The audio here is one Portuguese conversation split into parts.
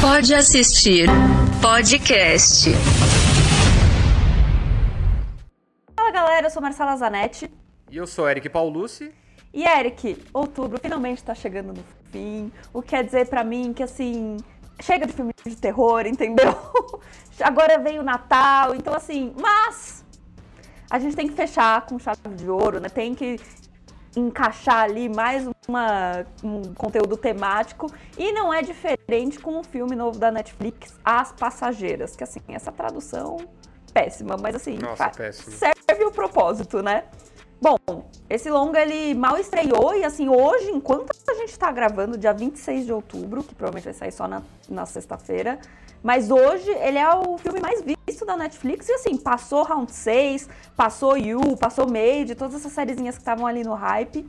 Pode assistir podcast. Fala galera, eu sou Marcela Zanetti. E eu sou Eric Paulucci. E Eric, outubro finalmente tá chegando no fim. O que quer dizer para mim que assim, chega de filme de terror, entendeu? Agora veio o Natal, então assim, mas a gente tem que fechar com chave de ouro, né? Tem que encaixar ali mais uma, um conteúdo temático e não é diferente com o filme novo da Netflix, As Passageiras, que assim, essa tradução péssima, mas assim, Nossa, serve o propósito, né? Bom, esse longa ele mal estreou e assim, hoje, enquanto a gente tá gravando, dia 26 de outubro, que provavelmente vai sair só na, na sexta-feira, mas hoje ele é o filme mais visto da Netflix e assim, passou Round 6, passou You, passou Made, todas essas sériezinhas que estavam ali no hype.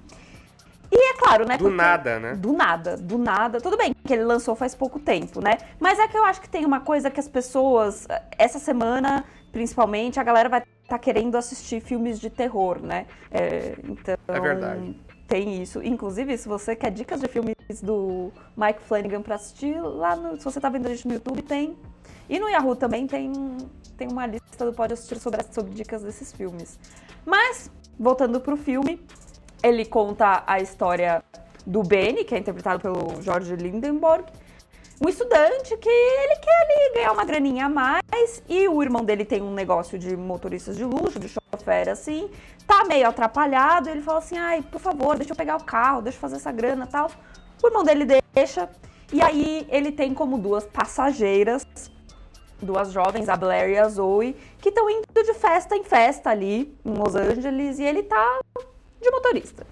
E é claro, né? Do nada, né? Do nada, do nada. Tudo bem que ele lançou faz pouco tempo, né? Mas é que eu acho que tem uma coisa que as pessoas, essa semana, principalmente, a galera vai tá querendo assistir filmes de terror, né? É, então. É verdade tem isso. Inclusive, se você quer dicas de filmes do Mike Flanagan para assistir, lá no, se você tá vendo a gente no YouTube, tem. E no Yahoo também tem, tem uma lista do Pode Assistir sobre, sobre dicas desses filmes. Mas, voltando pro filme, ele conta a história do Benny, que é interpretado pelo George Lindenborg, um estudante que ele quer ali ganhar uma graninha a mais e o irmão dele tem um negócio de motoristas de luxo, de chofer assim, tá meio atrapalhado, ele fala assim: "Ai, por favor, deixa eu pegar o carro, deixa eu fazer essa grana", tal. O irmão dele deixa e aí ele tem como duas passageiras, duas jovens, a Blair e a Zoe, que estão indo de festa em festa ali em Los Angeles e ele tá de motorista.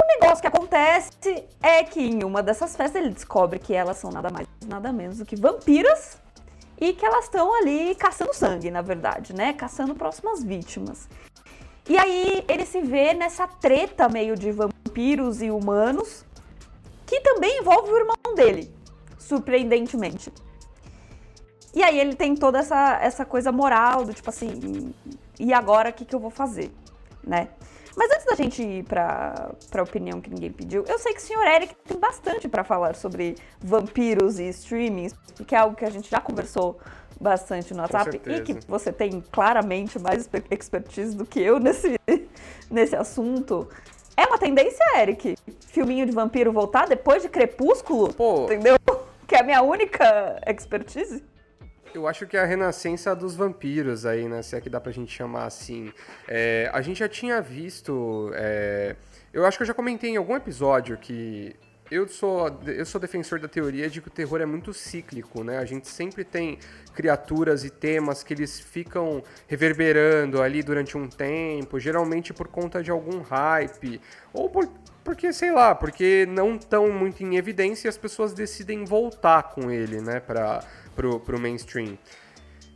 O negócio que acontece é que em uma dessas festas ele descobre que elas são nada mais, nada menos do que vampiras e que elas estão ali caçando sangue, na verdade, né? Caçando próximas vítimas. E aí ele se vê nessa treta meio de vampiros e humanos, que também envolve o irmão dele, surpreendentemente. E aí ele tem toda essa, essa coisa moral do tipo assim, e agora o que, que eu vou fazer, né? Mas antes da gente ir para a opinião que ninguém pediu, eu sei que o senhor Eric tem bastante para falar sobre vampiros e streamings, porque é algo que a gente já conversou bastante no WhatsApp e que você tem claramente mais expertise do que eu nesse, nesse assunto. É uma tendência, Eric? Filminho de vampiro voltar depois de Crepúsculo? Pô. Entendeu? Que é a minha única expertise? Eu acho que é a renascença dos vampiros aí, né? Se é que dá pra gente chamar assim. É, a gente já tinha visto. É, eu acho que eu já comentei em algum episódio que eu sou, eu sou defensor da teoria de que o terror é muito cíclico, né? A gente sempre tem criaturas e temas que eles ficam reverberando ali durante um tempo, geralmente por conta de algum hype, ou por, porque, sei lá, porque não estão muito em evidência e as pessoas decidem voltar com ele, né, pra, pro, pro mainstream.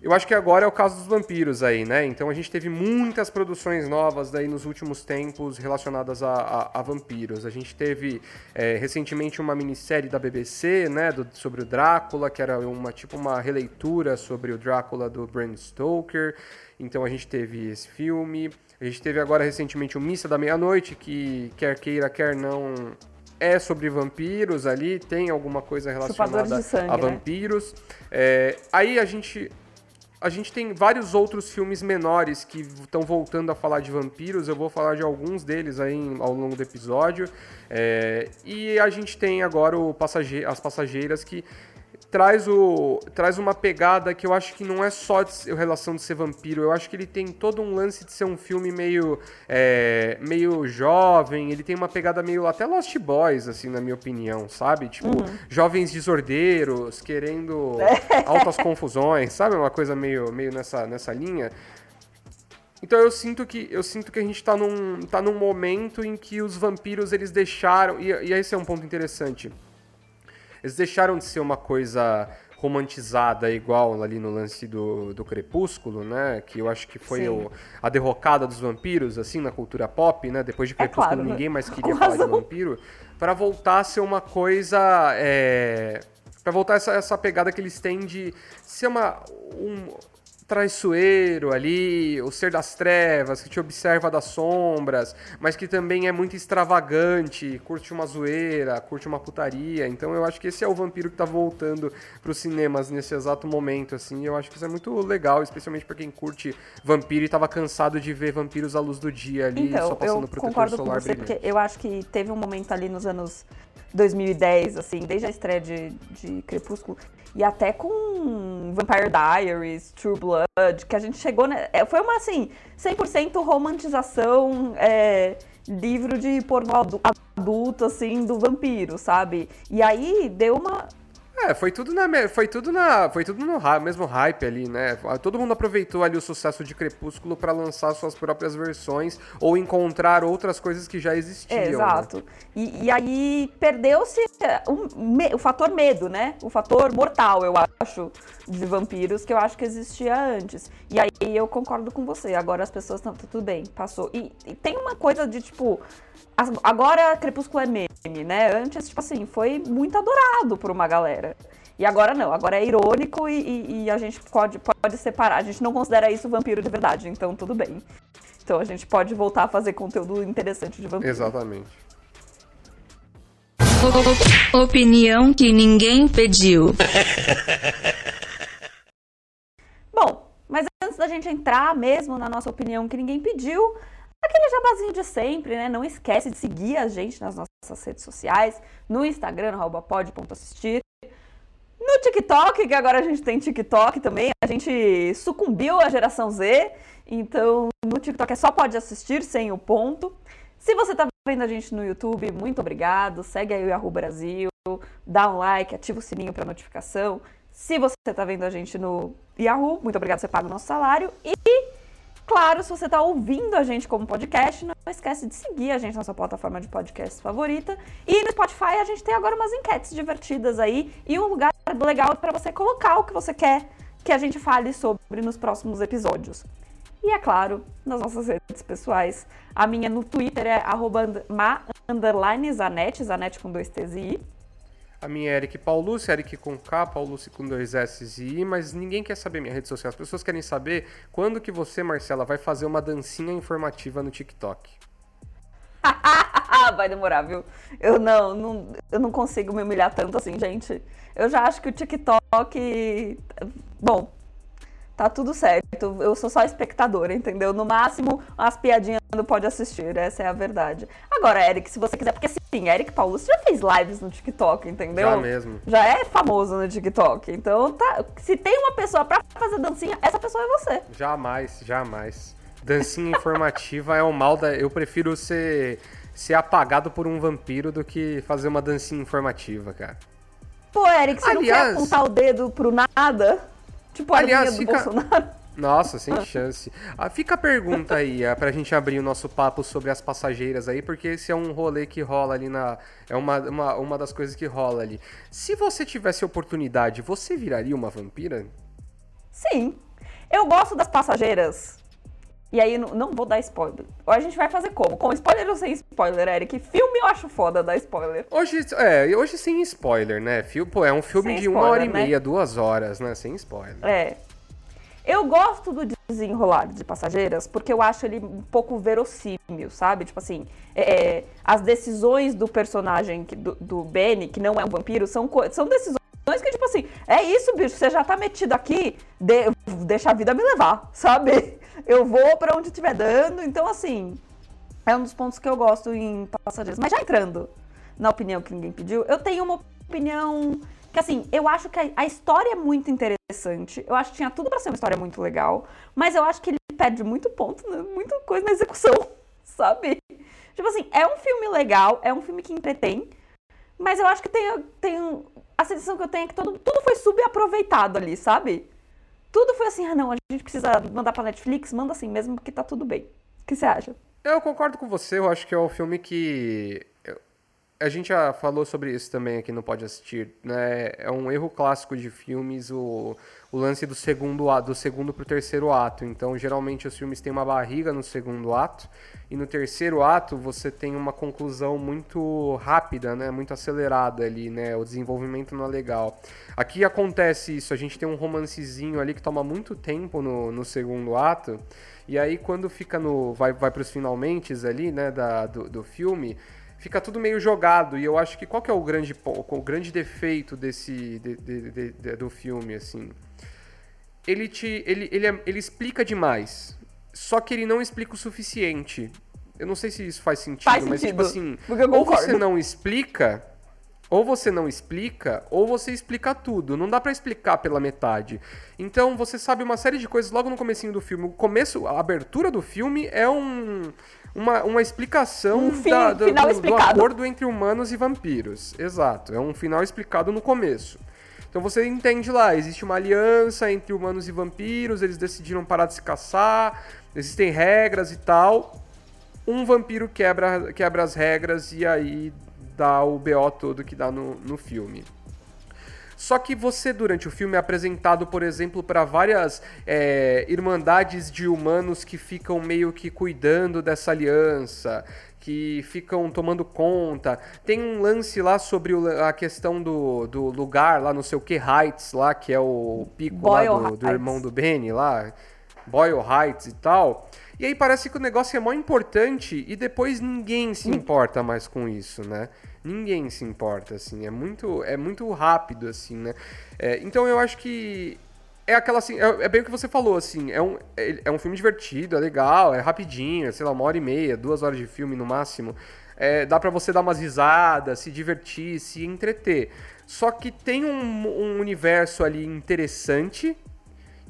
Eu acho que agora é o caso dos vampiros aí, né? Então a gente teve muitas produções novas daí nos últimos tempos relacionadas a, a, a vampiros. A gente teve é, recentemente uma minissérie da BBC, né, do, sobre o Drácula, que era uma tipo uma releitura sobre o Drácula do Bram Stoker. Então a gente teve esse filme. A gente teve agora recentemente o Missa da Meia-Noite, que quer queira, quer não, é sobre vampiros ali, tem alguma coisa relacionada sangue, a né? vampiros. É, aí a gente a gente tem vários outros filmes menores que estão voltando a falar de vampiros. Eu vou falar de alguns deles aí ao longo do episódio. É, e a gente tem agora o passageiro, as passageiras que traz, o, traz uma pegada que eu acho que não é só de relação de ser vampiro, eu acho que ele tem todo um lance de ser um filme meio, é, meio jovem, ele tem uma pegada meio até Lost Boys, assim, na minha opinião, sabe? Tipo, uhum. jovens desordeiros, querendo altas confusões, sabe? Uma coisa meio, meio nessa, nessa linha. Então eu sinto que eu sinto que a gente está num, tá num momento em que os vampiros eles deixaram. E, e esse é um ponto interessante eles deixaram de ser uma coisa romantizada igual ali no lance do, do Crepúsculo, né? Que eu acho que foi o, a derrocada dos vampiros, assim, na cultura pop, né? Depois de Crepúsculo, é claro, ninguém mais queria falar de vampiro. para voltar a ser uma coisa... É, para voltar essa, essa pegada que eles têm de ser uma... Um, traiçoeiro ali, o ser das trevas, que te observa das sombras, mas que também é muito extravagante, curte uma zoeira, curte uma putaria. Então eu acho que esse é o vampiro que tá voltando pros cinemas nesse exato momento, assim. Eu acho que isso é muito legal, especialmente para quem curte vampiro e tava cansado de ver vampiros à luz do dia ali, então, só passando eu protetor concordo solar com você, brilhante. porque eu acho que teve um momento ali nos anos 2010, assim, desde a estreia de, de Crepúsculo, e até com Vampire Diaries, True Blood, que a gente chegou, né? é, Foi uma, assim, 100% romantização, é, livro de pornô adu- adulto, assim, do vampiro, sabe? E aí deu uma... É, foi tudo na foi tudo na foi tudo no mesmo hype ali, né? Todo mundo aproveitou ali o sucesso de Crepúsculo pra lançar suas próprias versões ou encontrar outras coisas que já existiam. É, né? exato. E, e aí perdeu-se o, me- o fator medo, né? O fator mortal, eu acho, de vampiros, que eu acho que existia antes. E aí eu concordo com você. Agora as pessoas estão. Tudo bem, passou. E, e tem uma coisa de tipo. Agora Crepúsculo é meme, né? Antes, tipo assim, foi muito adorado por uma galera. E agora não, agora é irônico e, e- e a gente pode, pode separar. A gente não considera isso vampiro de verdade, então tudo bem. Então a gente pode voltar a fazer conteúdo interessante de vampiro. Exatamente. Opinião que ninguém pediu. Bom, mas antes da gente entrar mesmo na nossa opinião que ninguém pediu, aquele jabazinho de sempre, né? Não esquece de seguir a gente nas nossas redes sociais, no Instagram, no arroba pod.assistir, no TikTok, que agora a gente tem TikTok também, a gente sucumbiu à geração Z, então no TikTok é só pode assistir, sem o ponto. Se você tá vendo a gente no YouTube, muito obrigado, segue aí o Yahoo Brasil, dá um like, ativa o sininho para notificação. Se você tá vendo a gente no Yahoo, muito obrigado, você paga o nosso salário. E, claro, se você tá ouvindo a gente como podcast, não esquece de seguir a gente na sua plataforma de podcast favorita. E no Spotify a gente tem agora umas enquetes divertidas aí e um lugar legal para você colocar o que você quer que a gente fale sobre nos próximos episódios. E é claro, nas nossas redes pessoais. A minha no Twitter é ma Zanetti com dois T's e I. A minha é Eric Paulucci, Eric com K, Paulucci com dois S e I, mas ninguém quer saber minha rede social. As pessoas querem saber quando que você, Marcela, vai fazer uma dancinha informativa no TikTok. Vai demorar, viu? Eu não, não, eu não consigo me humilhar tanto assim, gente. Eu já acho que o TikTok. Bom, tá tudo certo. Eu sou só espectadora, entendeu? No máximo, as piadinhas não pode assistir, essa é a verdade. Agora, Eric, se você quiser, porque sim, Eric Paulo já fez lives no TikTok, entendeu? Já mesmo. Já é famoso no TikTok. Então, tá, se tem uma pessoa pra fazer dancinha, essa pessoa é você. Jamais, jamais. Dancinha informativa é o mal da. Eu prefiro ser, ser apagado por um vampiro do que fazer uma dancinha informativa, cara. Pô, Eric, você Aliás- não quer apontar o dedo pro nada? Tipo a Aliás, do fica- Bolsonaro? Nossa, sem chance. Ah, fica a pergunta aí, ah, pra gente abrir o nosso papo sobre as passageiras aí, porque esse é um rolê que rola ali na. É uma, uma, uma das coisas que rola ali. Se você tivesse oportunidade, você viraria uma vampira? Sim. Eu gosto das passageiras. E aí, não, não vou dar spoiler. Ou a gente vai fazer como? Com spoiler ou sem spoiler, Eric? Filme eu acho foda dar spoiler. Hoje, é, hoje sem spoiler, né? Fil- Pô, é um filme Sem de uma spoiler, hora e né? meia, duas horas, né? Sem spoiler. É. Eu gosto do desenrolar de passageiras porque eu acho ele um pouco verossímil, sabe? Tipo assim, é, é, as decisões do personagem, do, do Benny, que não é um vampiro, são, são decisões que, tipo assim, é isso, bicho, você já tá metido aqui, de- deixa a vida me levar, sabe? Eu vou pra onde estiver dando, então assim, é um dos pontos que eu gosto em passageiros. Mas já entrando na opinião que ninguém pediu, eu tenho uma opinião que, assim, eu acho que a, história é muito interessante. Eu acho que tinha tudo pra ser uma história muito legal. Mas eu acho que ele perde muito ponto, né? muita coisa na execução, sabe? Tipo assim, é um filme legal, é um filme que entretém. Mas eu acho que tem, tem a sensação que eu tenho é que todo, tudo foi subaproveitado ali, sabe? Tudo foi assim, ah não, a gente precisa mandar pra Netflix, manda assim mesmo, porque tá tudo bem. O que você acha? Eu concordo com você, eu acho que é um filme que. A gente já falou sobre isso também aqui no Pode Assistir, né? É um erro clássico de filmes o, o lance do segundo ato, do segundo pro terceiro ato. Então, geralmente os filmes têm uma barriga no segundo ato e no terceiro ato você tem uma conclusão muito rápida, né? Muito acelerada ali, né? O desenvolvimento não é legal. Aqui acontece isso, a gente tem um romancezinho ali que toma muito tempo no, no segundo ato. E aí quando fica no vai vai para os finalmente ali, né, da, do, do filme, fica tudo meio jogado. E eu acho que qual que é o grande, o grande defeito desse de, de, de, do filme, assim? Ele, te, ele, ele, é, ele explica demais, só que ele não explica o suficiente. Eu não sei se isso faz sentido, Faz mas tipo assim, ou você não explica, ou você não explica, ou você explica tudo. Não dá pra explicar pela metade. Então você sabe uma série de coisas logo no comecinho do filme. O começo, a abertura do filme é um, uma, uma explicação Um fim- da- do, final do- do acordo entre humanos e vampiros. Exato. É um final explicado no começo. Então você entende lá, existe uma aliança entre humanos e vampiros, eles decidiram parar de se caçar, existem regras e tal. Um vampiro quebra, quebra as regras e aí dá o BO todo que dá no, no filme. Só que você, durante o filme, é apresentado, por exemplo, para várias é, irmandades de humanos que ficam meio que cuidando dessa aliança, que ficam tomando conta. Tem um lance lá sobre o- a questão do, do lugar, lá no seu que Heights, lá, que é o pico lá do, do irmão do Benny, lá, Boyle Heights e tal. E aí parece que o negócio é mó importante e depois ninguém se importa mais com isso, né? Ninguém se importa, assim. É muito, é muito rápido, assim, né? É, então eu acho que é aquela assim, é, é bem o que você falou, assim, é um, é, é um filme divertido, é legal, é rapidinho, é, sei lá, uma hora e meia, duas horas de filme no máximo. É, dá pra você dar umas risadas, se divertir, se entreter. Só que tem um, um universo ali interessante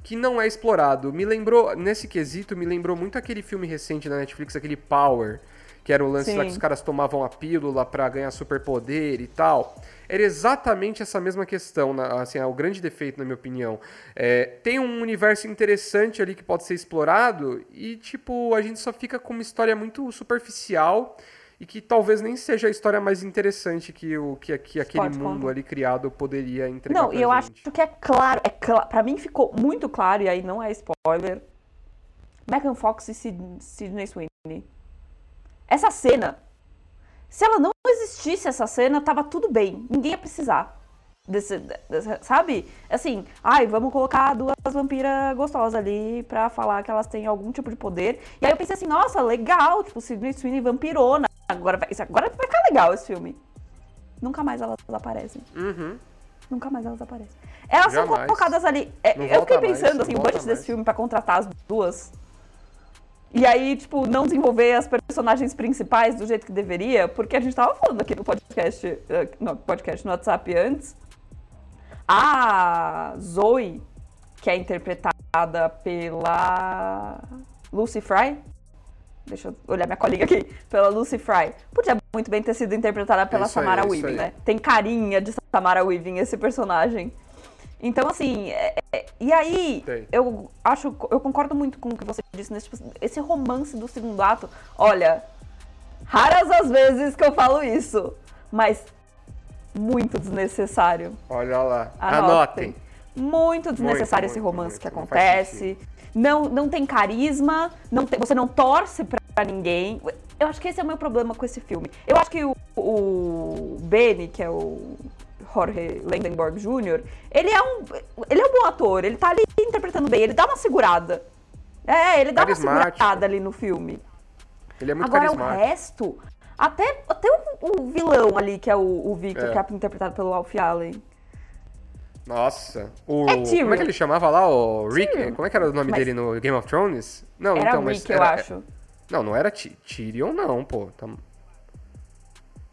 que não é explorado. Me lembrou, nesse quesito, me lembrou muito aquele filme recente da Netflix, aquele Power, que era o lance lá que Sim. os caras tomavam a pílula pra ganhar superpoder e tal. Era exatamente essa mesma questão, assim, é o grande defeito, na minha opinião. É, tem um universo interessante ali que pode ser explorado e, tipo, a gente só fica com uma história muito superficial e que talvez nem seja a história mais interessante que, o, que, que aquele Pode mundo contar. ali criado poderia entregar Não, e eu acho gente. que é claro, é cla pra mim ficou muito claro, e aí não é spoiler. Megan Fox e Sid- Sidney Sweeney. Essa cena, se ela não existisse essa cena, tava tudo bem. Ninguém ia precisar. Desse, desse- sabe? Assim, ai, vamos colocar duas vampiras gostosas ali pra falar que elas têm algum tipo de poder. E aí eu pensei assim, nossa, legal, tipo, Sidney Sweeney vampirona. Agora vai, agora vai ficar legal esse filme. Nunca mais elas aparecem. Uhum. Nunca mais elas aparecem. Elas são Jamais. colocadas ali. é, eu fiquei mais, pensando, não assim, o budget mais. desse filme pra contratar as duas. E aí, tipo, não desenvolver as personagens principais do jeito que deveria, porque a gente tava falando aqui no podcast, eh, no podcast no WhatsApp antes. A Zoe, que é interpretada pela Lucy Fry. Deixa eu olhar minha colinha aqui. Pela Lucy Fry. Podia muito bem ter sido interpretada pela isso aí, Samara é isso Weaving, aí. né? Tem carinha de Samara Weaving esse personagem. Então, assim, é- é- e aí, Tem. eu acho, eu concordo muito com o que você disse nesse tipo, esse romance do segundo ato. Olha, raras as vezes que eu falo isso, mas muito desnecessário. Olha lá. Anotem. Anotem. Muito desnecessário esse muito, romance muito. que Não acontece. Não, não tem carisma, não tem- você não torce pra ninguém. Eu acho que esse é o meu problema com esse filme. Eu acho que o, o Benny, que é o Jorge Landenberg Jr., ele é um ele é um bom ator, ele tá ali interpretando bem, ele dá uma segurada. É, ele dá uma segurada ali no filme. Ele é muito Agora o carismático. resto, até, até o, o vilão ali, que é o, o Victor, É. que é interpretado pelo Alfie Allen. Nossa. O, É como é que ele chamava lá? O Rick? Tyrion. Como é que era o nome Mas- dele no Game of Thrones? Não, Era então, mas Rick, eu era- acho. Não, não era Ty- Tyrion, não, pô. Tá-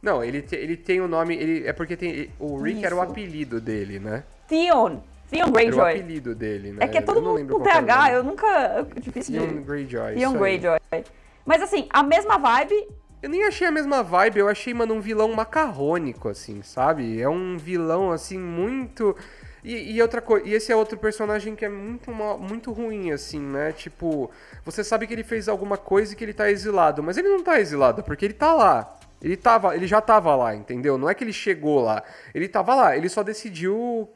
Não, ele, te- ele tem o nome. Ele, é porque tem. O Rick era o Isso. apelido dele, né? Theon. Theon Era o Greyjoy. apelido dele, né? É que é todo Eu mundo com TH, eu nunca. É difícil Theon de. Greyjoy. Theon isso. Greyjoy. Mas assim, a mesma vibe. Eu nem achei a mesma vibe, eu achei, mano, um vilão macarrônico, assim, sabe? É um vilão, assim, muito. E, e outra coisa, e esse é outro personagem que é muito, mal- muito ruim, assim, né? Tipo, você sabe que ele fez alguma coisa e que ele tá exilado, mas ele não tá exilado, porque ele tá lá. Ele, tava, ele já tava lá, entendeu? Não é que ele chegou lá. Ele tava lá, ele só decidiu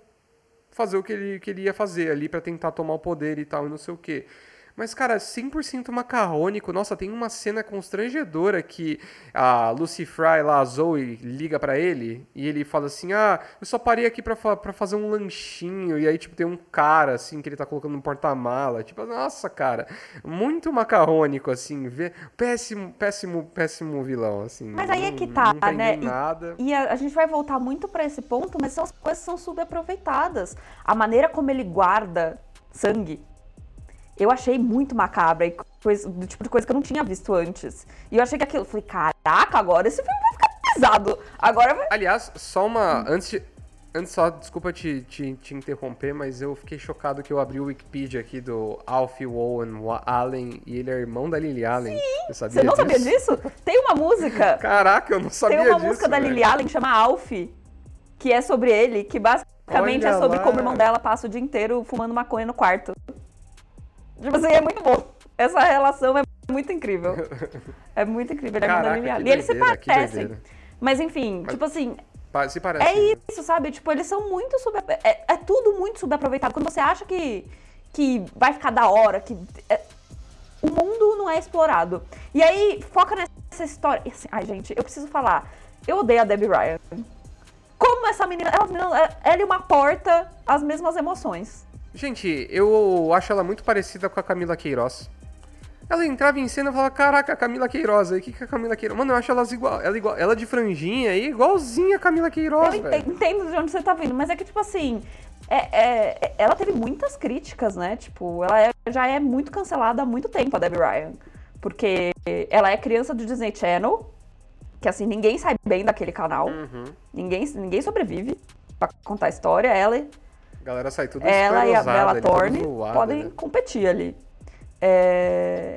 fazer o que ele, que ele ia fazer ali para tentar tomar o poder e tal, e não sei o quê. Mas, cara, 100% macarrônico. Nossa, tem uma cena constrangedora que a Lucy Fry, lá, a Zoe, liga para ele e ele fala assim: Ah, eu só parei aqui pra, pra fazer um lanchinho. E aí, tipo, tem um cara, assim, que ele tá colocando no porta-mala. Tipo, nossa, cara, muito macarrônico, assim. Vê, péssimo, péssimo, péssimo vilão, assim. Mas aí é que tá, não né? Nada. E, e a, a, gente vai voltar muito para esse ponto, mas são as coisas que são subaproveitadas. A maneira como ele guarda sangue eu achei muito macabra e coisa, do tipo de coisa que eu não tinha visto antes. E eu achei que aquilo, falei, caraca, agora esse filme vai ficar pesado. Agora vai... Aliás, só uma. Antes de, Antes só, desculpa te, te, te, interromper, mas eu fiquei chocado que eu abri o Wikipedia aqui do Alfie Owen Allen e ele é irmão da Lily Allen. Sim, Você, você não disso? sabia disso? Tem uma música. Caraca, eu não sabia disso. Tem uma disso, música velho. da Lily Allen que chama Alfie, que é sobre ele, que basicamente Olha é sobre lá. como o irmão dela passa o dia inteiro fumando maconha no quarto. Tipo assim, é muito bom. Essa relação é muito incrível. É muito incrível. Ele Caraca, é doideira, e eles se parecem. Mas enfim, Mas, tipo assim. Se parece, é né? isso, sabe? Tipo, eles são muito sub... É, é, tudo muito subaproveitado. Quando você acha que, que vai ficar da hora, que. É... o mundo não é explorado. E aí, foca nessa história. Assim, ai, gente, eu preciso falar. Eu odeio a Debbie Ryan. Como essa menina. Ela, ela é uma porta às mesmas emoções. Gente, eu acho ela muito parecida com a Camila Queiroz. Ela entrava em cena e falava, caraca, a Camila Queiroz aí, o que, que a Camila Queiroz? Mano, eu acho elas igual, ela igual, ela de franjinha aí, igualzinha a Camila Queiroz, Eu entendo, entendo de onde você tá vindo, mas é que, tipo assim, é, é, ela teve muitas críticas, né? Tipo, ela é, já é muito cancelada há muito tempo, a Debbie Ryan. Porque ela é criança do Disney Channel, que assim, ninguém sai bem daquele canal. Uhum. Ninguém, ninguém sobrevive pra contar a história. Ela a galera sai tudo Ela e a Bella Thorne podem né? competir ali. É...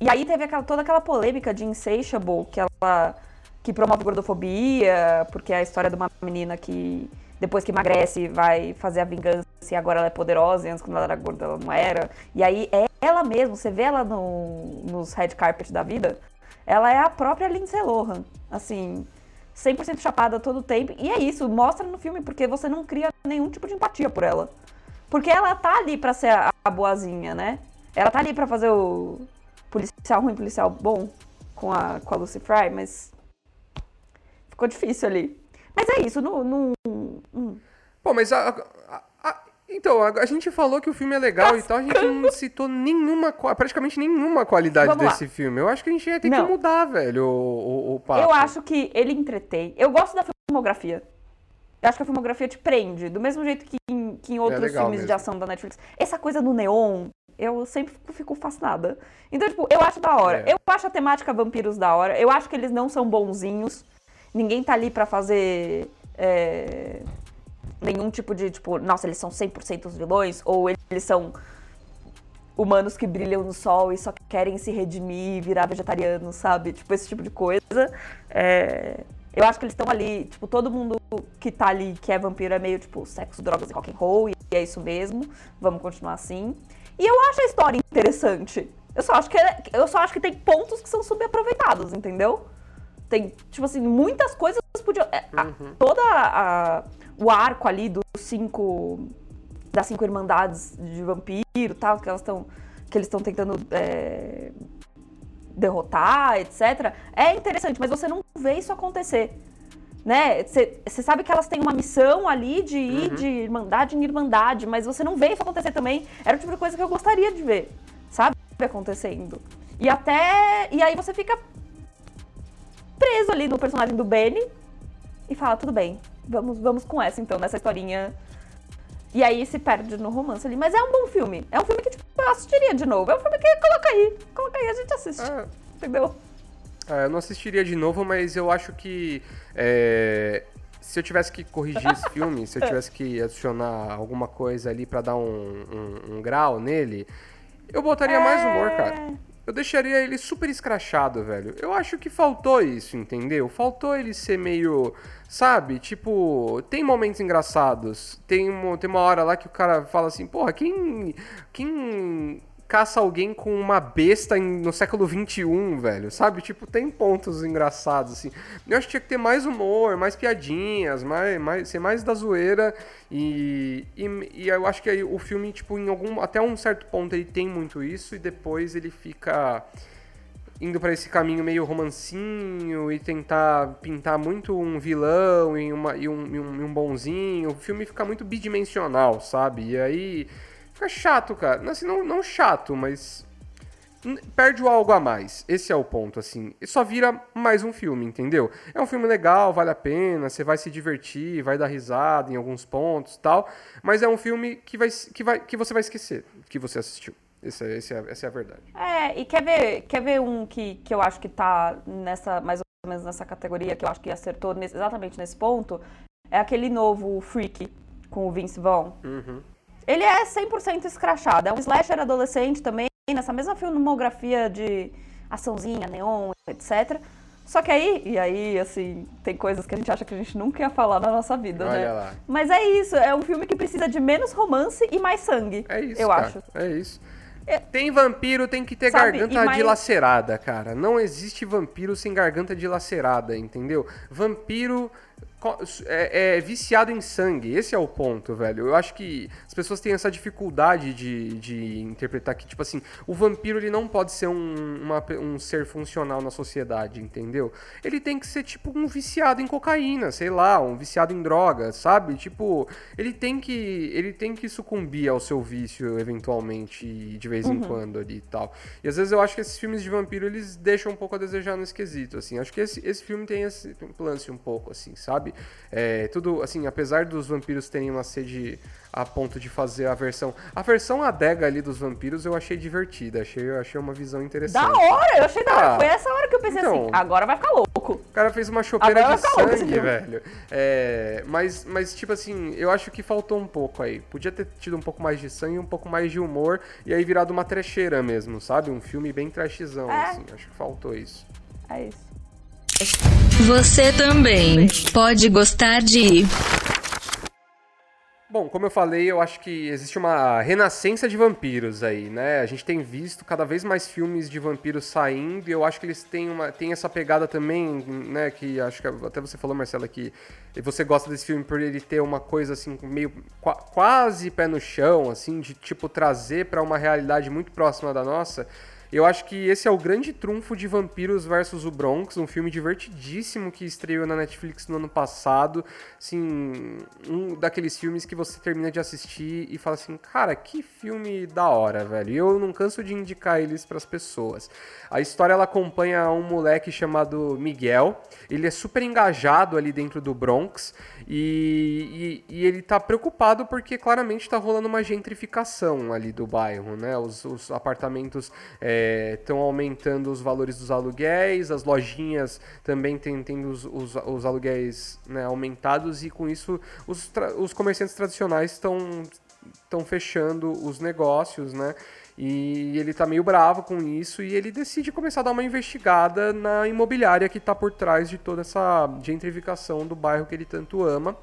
E aí teve aquela, toda aquela polêmica de Insatiable, que ela que promove gordofobia, porque é a história de uma menina que depois que emagrece vai fazer a vingança e agora ela é poderosa, e antes quando ela era gorda ela não era. E aí é ela mesma, você vê ela no, nos red carpet da vida, ela é a própria Lindsay Lohan, assim, 100% chapada todo o tempo. E é isso, mostra no filme, porque você não cria nenhum tipo de empatia por ela. Porque ela tá ali pra ser a, a boazinha, né? Ela tá ali pra fazer o policial ruim, policial bom com a, com a Lucy Fry, mas ficou difícil ali. Mas é isso, não. não, não... Pô, mas a, então, a, a, gente falou que o filme é legal Cascando. e tal, a gente não citou nenhuma, praticamente nenhuma qualidade Vamos desse lá. filme. Eu acho que a gente ia ter não. que mudar, velho, o, o, o papo. Eu acho que ele entretém. Eu gosto da filmografia. Eu acho que a filmografia te prende, do mesmo jeito que em, que em outros é filmes mesmo. de ação da Netflix. Essa coisa do neon, eu sempre fico fascinada. Então, tipo, eu acho da hora. É. Eu acho a temática vampiros da hora. Eu acho que eles não são bonzinhos. Ninguém tá ali para fazer... É nenhum tipo de, tipo, nossa, eles são 100% os vilões, ou eles são humanos que brilham no sol e só querem se redimir, virar vegetarianos, sabe? Tipo, esse tipo de coisa. É... Eu acho que eles estão ali, tipo, todo mundo que tá ali, que é vampiro, é meio, tipo, sexo, drogas e rock and roll, e é isso mesmo, vamos continuar assim. E eu acho a história interessante. Eu só acho que, é, eu só acho que tem pontos que são subaproveitados, entendeu? Tem, tipo assim, muitas coisas podiam... É, uhum. toda a o arco ali dos cinco das cinco irmandades de vampiro, tal, que elas estão que eles estão tentando é, derrotar, etc. É interessante, mas você não vê isso acontecer. Né? Você sabe que elas têm uma missão ali de ir uhum. de irmandade em irmandade, mas você não vê isso acontecer também. Era o tipo de coisa que eu gostaria de ver, sabe? Acontecendo. E até. E aí você fica preso ali no personagem do Benny e fala: tudo bem, vamos, vamos com essa então, nessa historinha. E aí se perde no romance ali. Mas é um bom filme. É um filme que, tipo, eu assistiria de novo. É um filme que coloca aí. Coloca aí, a gente assiste. É. Entendeu? É, eu não assistiria de novo, mas eu acho que. É, se eu tivesse que corrigir esse filme, se eu tivesse que adicionar alguma coisa ali para dar um, um, um, grau nele, eu botaria é... mais humor, cara eu deixaria ele super escrachado, velho. Eu acho que faltou isso, entendeu? Faltou ele ser meio. Sabe? Tipo, tem momentos engraçados. Tem uma, tem uma hora lá que o cara fala assim, porra, quem. Quem caça alguém com uma besta no século XXI, velho. Sabe? Tipo, tem pontos engraçados, assim. Eu acho que tinha que ter mais humor, mais piadinhas, mais, mais, ser mais da zoeira. E, e, e eu acho que aí o filme, tipo, em algum. Até um certo ponto ele tem muito isso, e depois ele fica indo pra esse caminho meio romancinho e tentar pintar muito um vilão e, uma, e, um, e um, e um bonzinho. O filme fica muito bidimensional, sabe? E aí fica chato, cara. Assim, não, não chato, mas perde o algo a mais. Esse é o ponto, assim. E só vira mais um filme, entendeu? É um filme legal, vale a pena, você vai se divertir, vai dar risada em alguns pontos tal. Mas é um filme que, vai, que, vai, que você vai esquecer que você assistiu. Essa, essa, é, a- essa é a verdade. É, e quer ver, quer ver um que, que eu acho que tá nessa, mais ou menos nessa categoria, que eu acho que acertou nesse- exatamente nesse ponto? É aquele novo Freak com o Vince Vaughn. Uhum. Ele é 100% escrachado. É um slasher adolescente também, nessa mesma filmografia de açãozinha, neon, etc. Só que aí, e aí, assim, tem coisas que a gente acha que a gente nunca ia falar na nossa vida, Olha né? lá. Mas é isso, é um filme que precisa de menos romance e mais sangue. É isso, eu cara. acho. É isso. Tem vampiro, tem que ter Sabe, garganta mais- dilacerada, cara. Não existe vampiro sem garganta dilacerada, entendeu? Vampiro é, é viciado em sangue. Esse é o ponto, velho. Eu acho que as pessoas têm essa dificuldade de, de interpretar que, tipo assim, o vampiro ele não pode ser um, uma um ser funcional na sociedade, entendeu? Ele tem que ser, tipo, um viciado em cocaína, sei lá, um viciado em droga, sabe? Tipo, ele tem que, ele tem que sucumbir ao seu vício, eventualmente, de vez em quando ali e tal. E às vezes eu acho que esses filmes de vampiro, eles deixam um pouco a desejar nesse quesito, assim. Acho que esse, esse filme tem esse lance um pouco, assim, sabe? É, tudo, assim, apesar dos vampiros terem uma sede a ponto de fazer a versão... A versão adega ali dos vampiros eu achei divertida, achei, eu achei uma visão interessante. Da hora, eu achei da hora. Ah, Foi essa hora que eu pensei então. assim, agora vai ficar louco. O cara fez uma chopeira Agora de sangue, velho. É, mas, mas, tipo assim, eu acho que faltou um pouco aí. Podia ter tido um pouco mais de sangue, um pouco mais de humor, e aí virado uma trecheira mesmo, sabe? Um filme bem trashzão, É. assim. Acho que faltou isso. É isso. Você também pode gostar de Bom, como eu falei, eu acho que existe uma renascença de vampiros aí, né? A gente tem visto cada vez mais filmes de vampiros saindo e eu acho que eles têm, uma, têm essa pegada também, né? Que acho que até você falou, Marcela, que você gosta desse filme por ele ter uma coisa assim, meio qua- quase pé no chão, assim, de tipo trazer pra uma realidade muito próxima da nossa. Eu acho que esse é o grande trunfo de Vampiros versus o Bronx, um filme divertidíssimo que estreou na Netflix no ano passado. Assim, um daqueles filmes que você termina de assistir e fala assim: cara, que filme da hora, velho. E eu não canso de indicar eles pras pessoas. A história ela acompanha um moleque chamado Miguel. Ele é super engajado ali dentro do Bronx e, e- e ele tá preocupado porque claramente tá rolando uma gentrificação ali do bairro, né? Os, os apartamentos estão aumentando os valores dos aluguéis, as lojinhas também têm tendo os, os, os aluguéis né, aumentados e com isso os, os comerciantes tradicionais estão estão fechando os negócios, né? E ele tá meio bravo com isso e ele decide começar a dar uma investigada na imobiliária que tá por trás de toda essa gentrificação do bairro que ele tanto ama.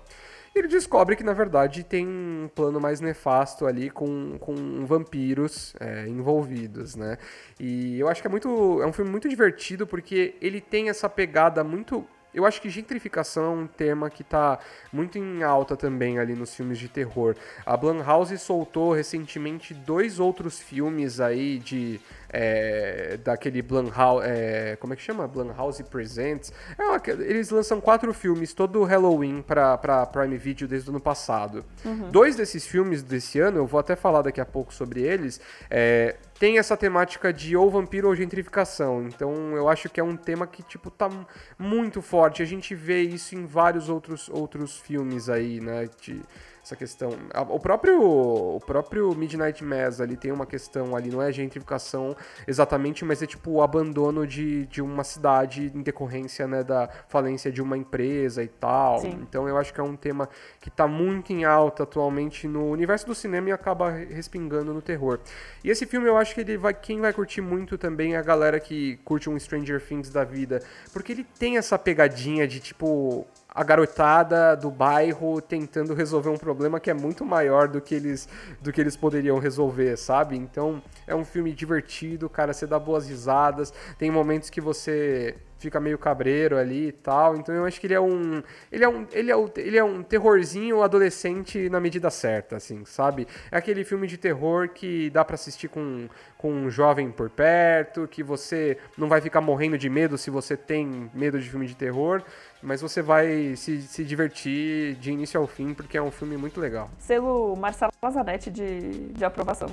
Ele descobre que, na verdade, tem um plano mais nefasto ali com, com vampiros é, envolvidos, né? E eu acho que é muito. É um filme muito divertido porque ele tem essa pegada muito. Eu acho que gentrificação é um tema que tá muito em alta também ali nos filmes de terror. A Blumhouse soltou recentemente dois outros filmes aí de é, daquele Blumhouse, é, como é que chama? Blumhouse Presents. É uma- eles lançam quatro filmes todo Halloween pra, pra Prime Video desde o ano passado. Dois desses filmes desse ano, eu vou até falar daqui a pouco sobre eles, é, tem essa temática de ou vampiro ou gentrificação. Então eu acho que é um tema que tipo tá muito forte. A gente vê isso em vários outros outros filmes aí, né? De, essa questão. O próprio o próprio Midnight Mass ali tem uma questão ali, não é gentrificação exatamente, mas é tipo o abandono de, de uma cidade em decorrência, né, da falência de uma empresa e tal. Sim. Então eu acho que é um tema que tá muito em alta atualmente no universo do cinema e acaba respingando no terror. E esse filme eu acho que ele vai quem vai curtir muito também é a galera que curte um Stranger Things da vida, porque ele tem essa pegadinha de tipo a garotada do bairro tentando resolver um problema que é muito maior do que eles, do que eles poderiam resolver, sabe? Então é um filme divertido, cara, você dá boas risadas, tem momentos que você fica meio cabreiro ali e tal. Então eu acho que ele é um. Ele é um. Ele é um, ele é um terrorzinho adolescente na medida certa, assim, sabe? É aquele filme de terror que dá para assistir com, com um jovem por perto, que você não vai ficar morrendo de medo se você tem medo de filme de terror, mas você vai se, se divertir de início ao fim, porque é um filme muito legal. Selo Marcelo Zanetti de, de aprovação.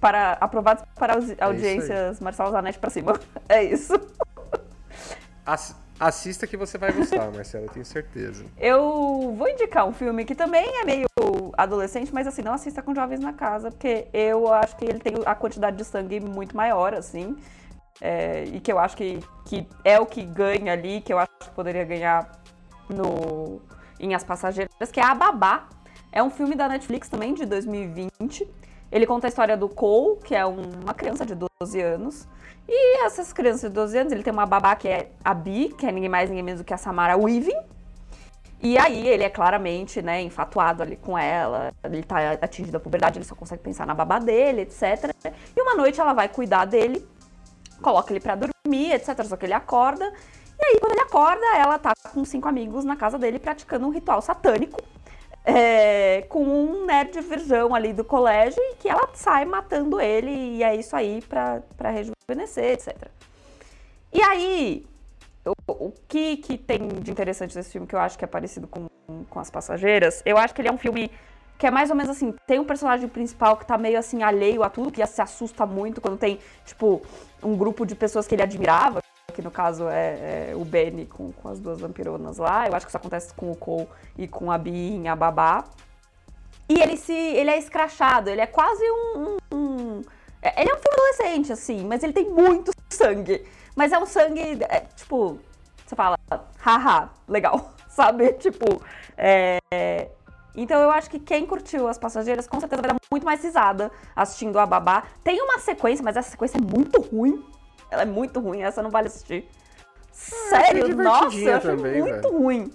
Para, aprovados para É audiências Marcelo Zanetti pra cima. É isso. Ass assista que você vai gostar, Marcelo, eu tenho certeza. Eu vou indicar um filme que também é meio adolescente, mas assim, não assista com jovens na casa, porque eu acho que ele tem a quantidade de sangue muito maior, assim. É, e que eu acho que, que é o que ganha ali, que eu acho que poderia ganhar no em As Passageiras, que é A Babá. É um filme da Netflix também, de 2020. Ele conta a história do Cole, que é uma criança de 12 anos. E essas crianças de 12 anos, ele tem uma babá que é a Bi, que é ninguém mais, ninguém menos do que a Samara Weaving. E aí ele é claramente, né, enfatuado ali com ela, ele tá atingido da puberdade, ele só consegue pensar na babá dele, etc. E uma noite ela vai cuidar dele, coloca ele para dormir, etc. Só que ele acorda. E aí, quando ele acorda, ela tá com cinco amigos na casa dele praticando um ritual satânico. É, com um nerd virgão ali do colégio e que ela sai matando ele e é isso aí pra, rejuvenescer, etc. E aí, o, o que, que tem de interessante nesse filme que eu acho que é parecido com, com As Passageiras? Eu acho que ele é um filme que é mais ou menos assim, tem um personagem principal que tá meio assim alheio a tudo, que se assusta muito quando tem, tipo, um grupo de pessoas que ele admirava, que no caso é, é o Benny com, com, as duas vampironas lá. Eu acho que isso acontece com o Cole e com a Bi a Babá. E ele se. ele é escrachado, ele é quase um, um, um. Ele é um filme adolescente, assim, mas ele tem muito sangue. Mas é um sangue, é, tipo, você fala, haha, legal, sabe? Tipo, é, então eu acho que quem curtiu As Passageiras com certeza vai dar muito mais risada assistindo a Babá. Tem uma sequência, mas essa sequência é muito ruim. Ela é muito ruim, essa não vale assistir. Sério, é nossa, eu achei também, muito velho. ruim.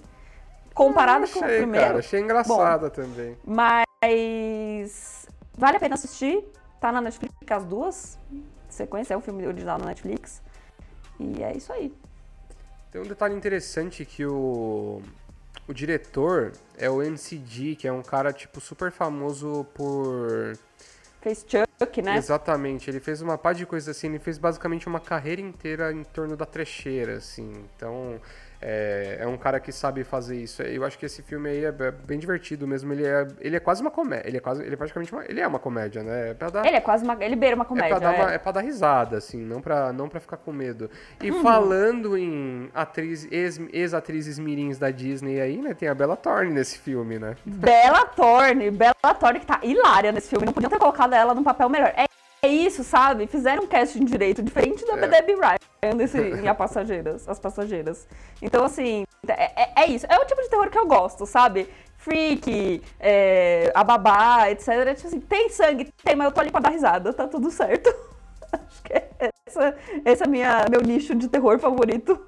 Comparada com o primeiro. Cara, achei engraçada Bom, também. Mas vale a pena assistir. Tá na Netflix as duas. Sequência é um filme original na Netflix. E é isso aí. Tem um detalhe interessante que o o diretor é o NCG, que é um cara, tipo, super famoso por... Fez Chuck, né? Exatamente. Ele fez uma par de coisas assim. Ele fez basicamente uma carreira inteira em torno da trecheira, assim. Então, é, é um cara que sabe fazer isso. Eu acho que esse filme aí é bem divertido mesmo. Ele é, ele é quase uma comédia. Ele é quase, ele é praticamente uma, ele é uma comédia, né? É pra dar, ele é quase uma, ele beira uma comédia. É pra, dar, é. Uma, é pra dar risada, assim, não pra, não pra ficar com medo. E uhum. falando em atriz, ex-atrizes mirins da Disney aí, né? Tem a Bella Thorne nesse filme, né? Bella Thorne, Bella Thorne que tá hilária nesse filme. Não podiam ter colocado ela num papel melhor. É é isso, sabe? Fizeram um casting direito, diferente da é. Debbie Ryan nesse, em a Passageiras, As Passageiras. Então, assim, é, é, é, isso. É o tipo de terror que eu gosto, sabe? Freak, é, a babá, etc. Tipo assim, tem sangue, tem, mas eu tô ali pra dar risada, tá tudo certo. Acho que essa, esse é minha, meu nicho de terror favorito.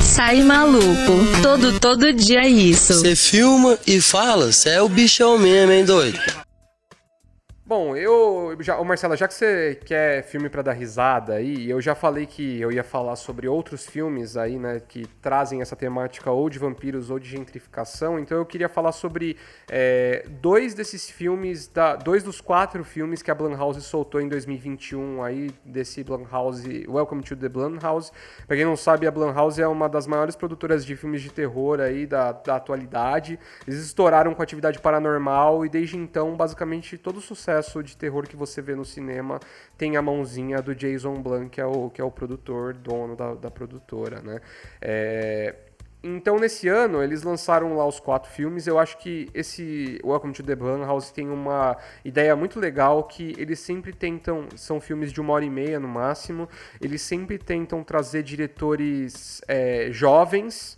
Sai maluco, todo, todo dia é isso. Você filma e fala, você é o bichão mesmo, hein, doido? Bom, eu. Já, Marcela, já que você quer filme para dar risada aí, eu já falei que eu ia falar sobre outros filmes aí, né, que trazem essa temática ou de vampiros ou de gentrificação, então eu queria falar sobre é, dois desses filmes, da, dois dos quatro filmes que a Blumhouse soltou em 2021 aí, desse Blumhouse, Welcome to the Blumhouse. Pra quem não sabe, a Blumhouse é uma das maiores produtoras de filmes de terror aí da, da atualidade. Eles estouraram com atividade paranormal e desde então, basicamente, todo o sucesso de terror que você vê no cinema tem a mãozinha do Jason Blum, que é o, que é o produtor, dono da, da produtora, né? É, então, nesse ano, eles lançaram lá os quatro filmes. Eu acho que esse Welcome to the Blumhouse tem uma ideia muito legal que eles sempre tentam... São filmes de uma hora e meia, no máximo. Eles sempre tentam trazer diretores é, jovens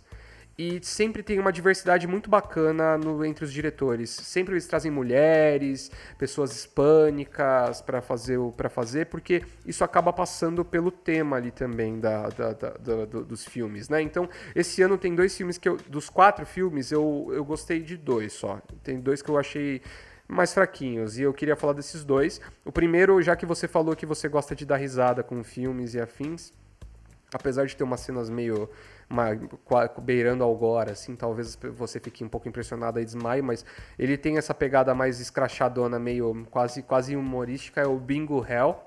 e sempre tem uma diversidade muito bacana no, entre os diretores. Sempre eles trazem mulheres, pessoas hispânicas para fazer para fazer, porque isso acaba passando pelo tema ali também da, da, da, da do, dos filmes, né? Então, esse ano tem dois filmes que eu, dos quatro filmes eu, eu gostei de dois só. Tem dois que eu achei mais fraquinhos. E eu queria falar desses dois. O primeiro, já que você falou que você gosta de dar risada com filmes e afins, apesar de ter umas cenas meio uma, beirando ao gore, assim, talvez você fique um pouco impressionado e desmaie, mas ele tem essa pegada mais escrachadona, meio quase, quase humorística, é o Bingo Hell,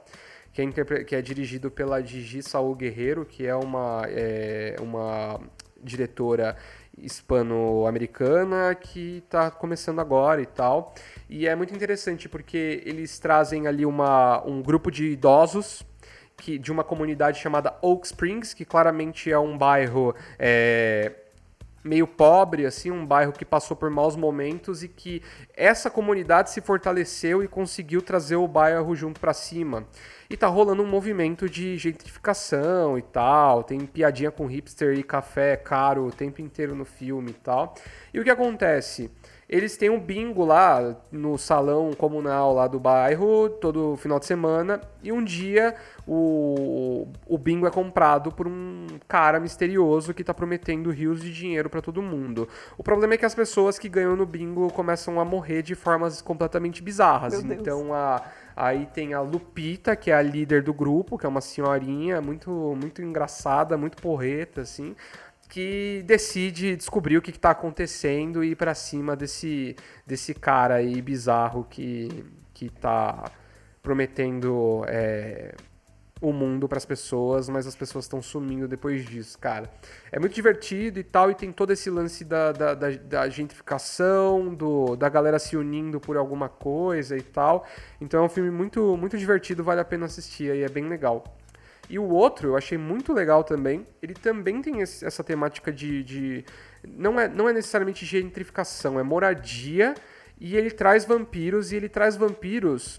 que é, que é dirigido pela Gigi Saul Guerreiro, que é uma, é, uma diretora hispano-americana que está começando agora e tal. E é muito interessante porque eles trazem ali uma, um grupo de idosos que, de uma comunidade chamada Oak Springs, que claramente é um bairro é, meio pobre, assim, um bairro que passou por maus momentos e que essa comunidade se fortaleceu e conseguiu trazer o bairro junto para cima. E tá rolando um movimento de gentrificação e tal, tem piadinha com hipster e café caro o tempo inteiro no filme e tal. E o que acontece? Eles têm um bingo lá no salão comunal lá do bairro todo final de semana e um dia o, o bingo é comprado por um cara misterioso que está prometendo rios de dinheiro para todo mundo. O problema é que as pessoas que ganham no bingo começam a morrer de formas completamente bizarras. Então a Aí tem a Lupita, que é a líder do grupo, que é uma senhorinha muito muito engraçada, muito porreta, assim que decide descobrir o que está acontecendo e ir para cima desse, desse cara aí bizarro que, que tá prometendo é, o mundo para as pessoas, mas as pessoas estão sumindo depois disso, cara. É muito divertido e tal, e tem todo esse lance da, da, da, da gentrificação, do, da galera se unindo por alguma coisa e tal. Então é um filme muito, muito divertido, vale a pena assistir e é bem legal. E o outro eu achei muito legal também. Ele também tem esse, essa temática de, de. não, é, não é necessariamente gentrificação, é moradia. E ele traz vampiros, e ele traz vampiros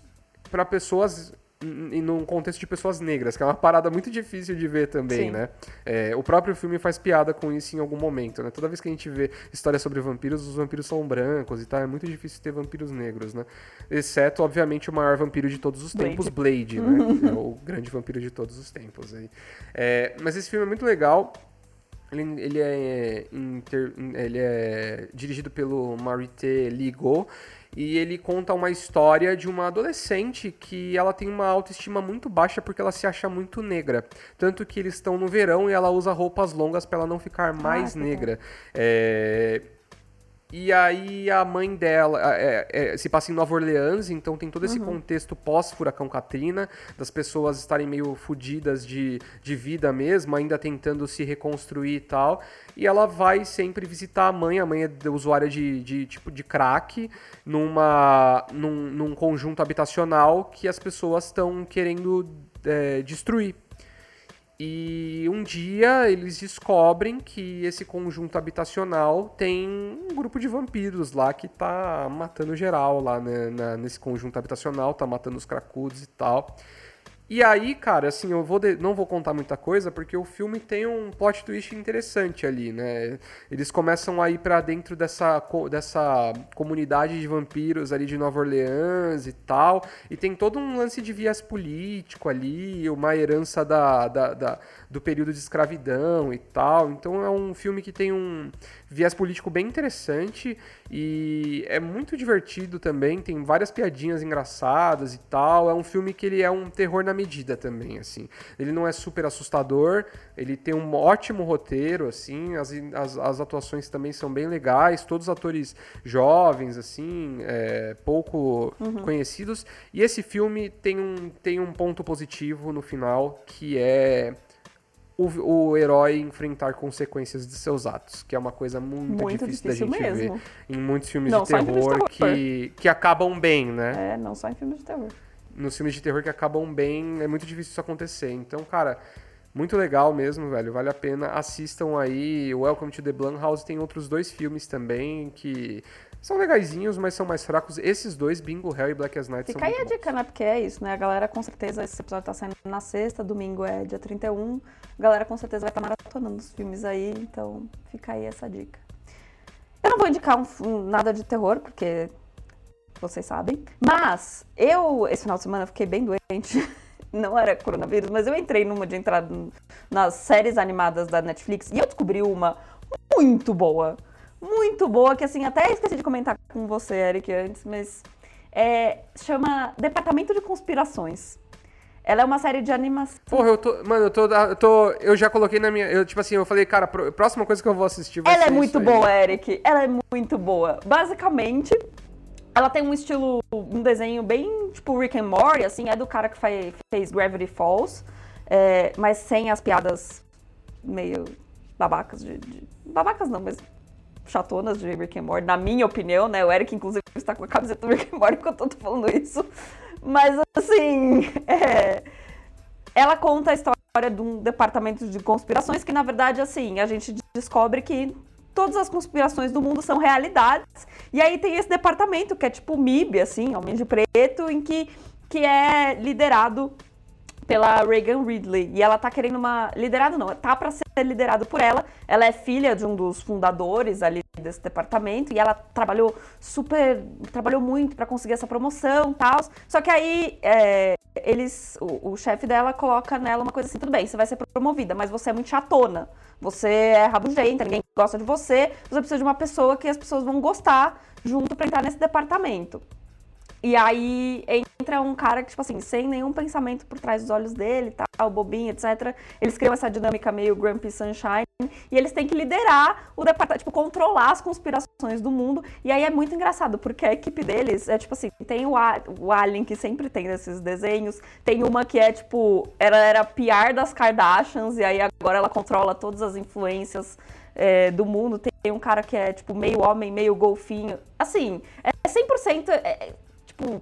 para pessoas num contexto de pessoas negras, que é uma parada muito difícil de ver também, Sim. né? É, o próprio filme faz piada com isso em algum momento, né? Toda vez que a gente vê histórias sobre vampiros, os vampiros são brancos e tal, é muito difícil ter vampiros negros, né? Exceto, obviamente, o maior vampiro de todos os tempos, Blade, né? é o grande vampiro de todos os tempos. Aí. É, mas esse filme é muito legal. Ele, ele, é, inter, ele é dirigido pelo Marité Ligo e ele conta uma história de uma adolescente que ela tem uma autoestima muito baixa porque ela se acha muito negra. Tanto que eles estão no verão e ela usa roupas longas para ela não ficar ah, mais ah, negra. É, e aí a mãe dela é, é, se passa em Nova Orleans, então tem todo esse uhum. contexto pós-furacão Katrina, das pessoas estarem meio fodidas de, de vida mesmo, ainda tentando se reconstruir e tal. E ela vai sempre visitar a mãe, a mãe é usuária de, de tipo de crack, numa, num, num conjunto habitacional que as pessoas estão querendo é, destruir. E um dia eles descobrem que esse conjunto habitacional tem um grupo de vampiros lá que tá matando geral lá né, nesse conjunto habitacional, tá matando os cracudos e tal. E aí, cara, assim, eu vou de... não vou contar muita coisa porque o filme tem um plot twist interessante ali, né? Eles começam a ir para dentro dessa, dessa comunidade de vampiros ali de Nova Orleans e tal, e tem todo um lance de viés político ali, uma herança da, da, da do período de escravidão e tal. Então é um filme que tem um viés político bem interessante e é muito divertido também, tem várias piadinhas engraçadas e tal. É um filme que ele é um terror na medida também, assim. Ele não é super assustador, ele tem um ótimo roteiro, assim, as, as, as atuações também são bem legais, todos atores jovens, assim, é, pouco uhum. conhecidos. E esse filme tem um, tem um ponto positivo no final, que é o, o herói enfrentar consequências de seus atos, que é uma coisa muito, muito difícil, difícil, da gente mesmo. ver em muitos filmes, não, de terror, filmes de terror, Que, que acabam bem, né? É, não só em filmes de terror. Nos filmes de terror que acabam bem, é muito difícil isso acontecer. Então, cara, muito legal mesmo, velho. Vale a pena. Assistam aí. Welcome to the Blumhouse tem outros dois filmes também que São legaisinhos, mas são mais fracos. Esses dois, Bingo Hell e Black as Night, Fica são aí a dica, né? Porque é isso, né? A galera com certeza, esse episódio tá saindo na sexta, domingo é dia 31. A galera com certeza vai estar maratonando os filmes aí, então fica aí essa dica. Eu não vou indicar um, nada de terror, porque vocês sabem. Mas eu, esse final de semana, fiquei bem doente. Não era coronavírus, mas eu entrei numa de entrada nas séries animadas da Netflix e eu descobri uma muito boa. Muito boa, que assim, até esqueci de comentar com você, Eric, antes, mas é, chama Departamento de Conspirações. Ela é uma série de animação. Porra, eu tô. Mano, eu tô. Eu, tô, eu já coloquei na minha. Eu, tipo assim, eu falei, cara, a próxima coisa que eu vou assistir vai Ela é muito isso aí. boa, Eric. Ela é muito boa. Basicamente, ela tem um estilo, um desenho bem tipo Rick and Morty, assim, é do cara que faz- fez Gravity Falls, é, mas sem as piadas meio babacas de, de- Babacas não, mas chatonas de Rick and Morty, na minha opinião, né? O Eric, inclusive, está com a camiseta do Rick and Morty enquanto eu tô falando isso. Mas, assim, é, ela conta a história de um departamento de conspirações que, na verdade, assim, a gente descobre que todas as conspirações do mundo são realidades. E aí tem esse departamento que é tipo MIB, assim, Homem de Preto, em que, que é liderado pela Reagan Ridley. E ela tá querendo uma. Liderado não, tá pra ser liderado por ela. Ela é filha de um dos fundadores ali desse departamento e ela trabalhou super. trabalhou muito pra conseguir essa promoção e tal. Só que aí é, eles. O, o chefe dela coloca nela uma coisa assim: tudo bem, você vai ser promovida, mas você é muito chatona. Você é rabugenta, ninguém gosta de você. Você precisa de uma pessoa que as pessoas vão gostar junto pra entrar nesse departamento. E aí entra um cara que, tipo assim, sem nenhum pensamento por trás dos olhos dele, tal, bobinho, etc. Eles criam essa dinâmica meio Grumpy Sunshine e eles têm que liderar o departamento, tipo, controlar as conspirações do mundo. E aí é muito engraçado, porque a equipe deles é tipo assim, tem o, A- o Alien que sempre tem nesses desenhos, tem uma que é tipo, ela era PR das Kardashians e aí agora ela controla todas as influências é, do mundo. Tem um cara que é tipo meio homem, meio golfinho. Assim, é 100% é, é, tipo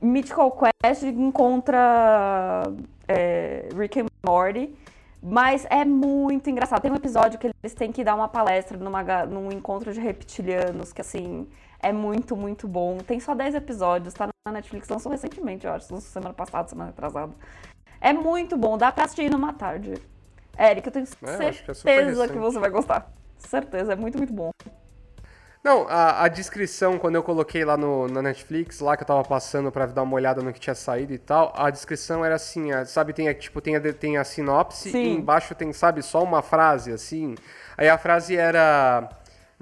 Mythical Quest encontra é, Rick and Morty. Mas é muito engraçado. Tem um episódio que eles têm que dar uma palestra numa, num encontro de reptilianos, que assim, é muito, muito bom. Tem só 10 episódios, tá na Netflix, lançou recentemente, eu acho, lançou semana passada, semana retrasada. É muito bom, dá pra assistir numa tarde. Eric, eu tenho É, eu que é certeza que você vai gostar. Certeza, é muito, muito bom. Não, a, a descrição, quando eu coloquei lá no, na Netflix, lá que eu tava passando pra dar uma olhada no que tinha saído e tal, a descrição era assim, a- sabe, tem a, tipo, tem a, tem a sinopse Sim. e embaixo tem, sabe, só uma frase, assim. Aí a frase era...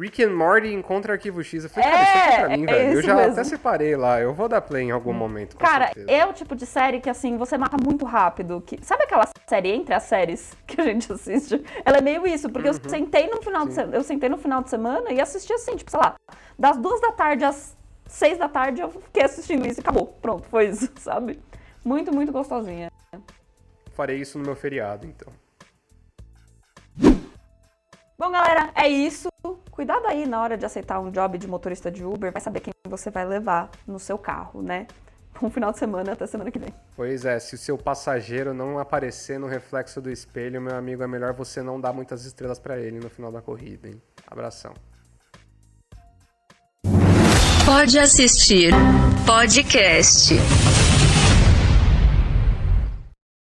Rick and Morty encontra Arquivo X. Eu falei, cara, isso aqui é pra É, mim, é velho. Eu já mesmo. até separei lá. Eu vou dar play em algum momento, Cara, certeza. é o tipo de série que, assim, você mata muito rápido. Que... Sabe aquela série entre as séries que a gente assiste? Ela é meio isso, porque eu sentei no final de eu sentei no final de semana e assisti assim, tipo, sei lá, das duas da tarde às seis da tarde eu fiquei assistindo isso e acabou. Pronto, foi isso, sabe? Muito, muito gostosinha. Farei isso no meu feriado, então. Bom, galera, é isso. Cuidado aí na hora de aceitar um job de motorista de Uber, vai saber quem você vai levar no seu carro, né? Bom final de semana, até semana que vem. Pois é, se o seu passageiro não aparecer no reflexo do espelho, meu amigo, é melhor você não dar muitas estrelas pra ele no final da corrida, hein? Abração. Pode assistir podcast.